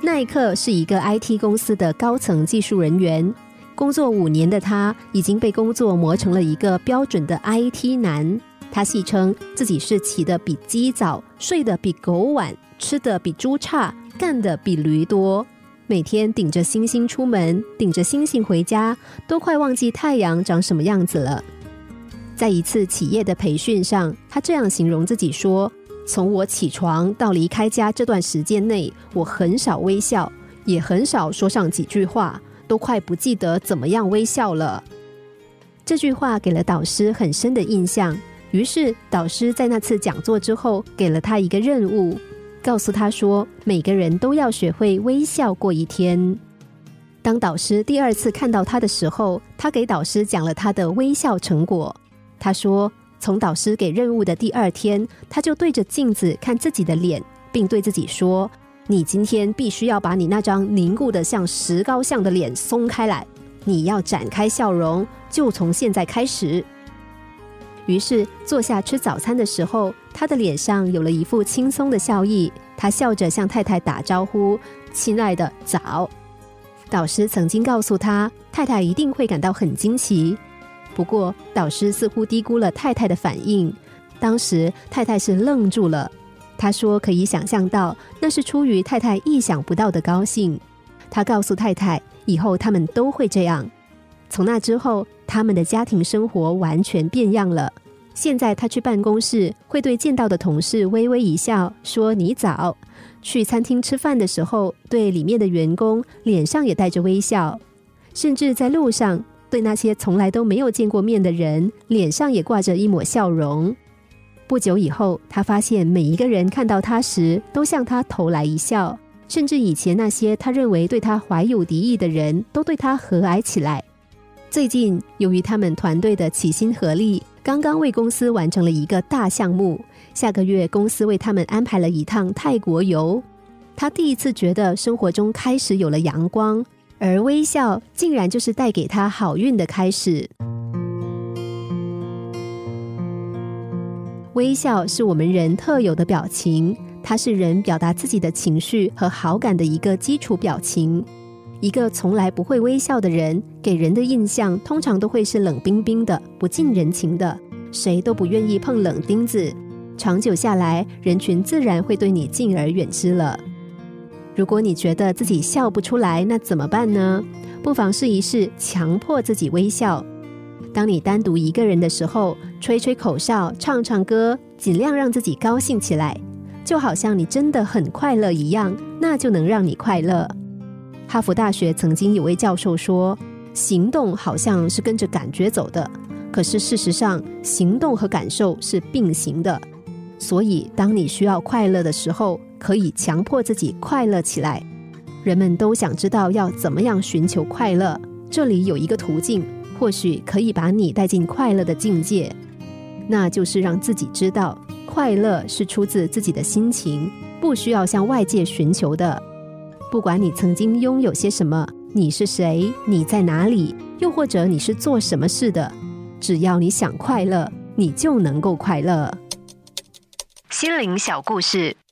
耐克是一个 IT 公司的高层技术人员，工作五年的他已经被工作磨成了一个标准的 IT 男。他戏称自己是起得比鸡早，睡得比狗晚，吃的比猪差，干的比驴多。每天顶着星星出门，顶着星星回家，都快忘记太阳长什么样子了。在一次企业的培训上，他这样形容自己说：“从我起床到离开家这段时间内，我很少微笑，也很少说上几句话，都快不记得怎么样微笑了。”这句话给了导师很深的印象。于是，导师在那次讲座之后，给了他一个任务，告诉他说：“每个人都要学会微笑过一天。”当导师第二次看到他的时候，他给导师讲了他的微笑成果。他说：“从导师给任务的第二天，他就对着镜子看自己的脸，并对自己说：‘你今天必须要把你那张凝固的像石膏像的脸松开来，你要展开笑容，就从现在开始。’”于是坐下吃早餐的时候，他的脸上有了一副轻松的笑意。他笑着向太太打招呼：“亲爱的，早。”导师曾经告诉他，太太一定会感到很惊奇。不过，导师似乎低估了太太的反应。当时太太是愣住了。他说：“可以想象到，那是出于太太意想不到的高兴。”他告诉太太，以后他们都会这样。从那之后，他们的家庭生活完全变样了。现在他去办公室，会对见到的同事微微一笑，说“你早”；去餐厅吃饭的时候，对里面的员工脸上也带着微笑；甚至在路上，对那些从来都没有见过面的人，脸上也挂着一抹笑容。不久以后，他发现每一个人看到他时，都向他投来一笑，甚至以前那些他认为对他怀有敌意的人，都对他和蔼起来。最近，由于他们团队的齐心合力，刚刚为公司完成了一个大项目。下个月，公司为他们安排了一趟泰国游。他第一次觉得生活中开始有了阳光，而微笑竟然就是带给他好运的开始。微笑是我们人特有的表情，它是人表达自己的情绪和好感的一个基础表情。一个从来不会微笑的人，给人的印象通常都会是冷冰冰的、不近人情的，谁都不愿意碰冷钉子。长久下来，人群自然会对你敬而远之了。如果你觉得自己笑不出来，那怎么办呢？不妨试一试，强迫自己微笑。当你单独一个人的时候，吹吹口哨、唱唱歌，尽量让自己高兴起来，就好像你真的很快乐一样，那就能让你快乐。哈佛大学曾经有位教授说：“行动好像是跟着感觉走的，可是事实上，行动和感受是并行的。所以，当你需要快乐的时候，可以强迫自己快乐起来。人们都想知道要怎么样寻求快乐，这里有一个途径，或许可以把你带进快乐的境界，那就是让自己知道，快乐是出自自己的心情，不需要向外界寻求的。”不管你曾经拥有些什么，你是谁，你在哪里，又或者你是做什么事的，只要你想快乐，你就能够快乐。心灵小故事，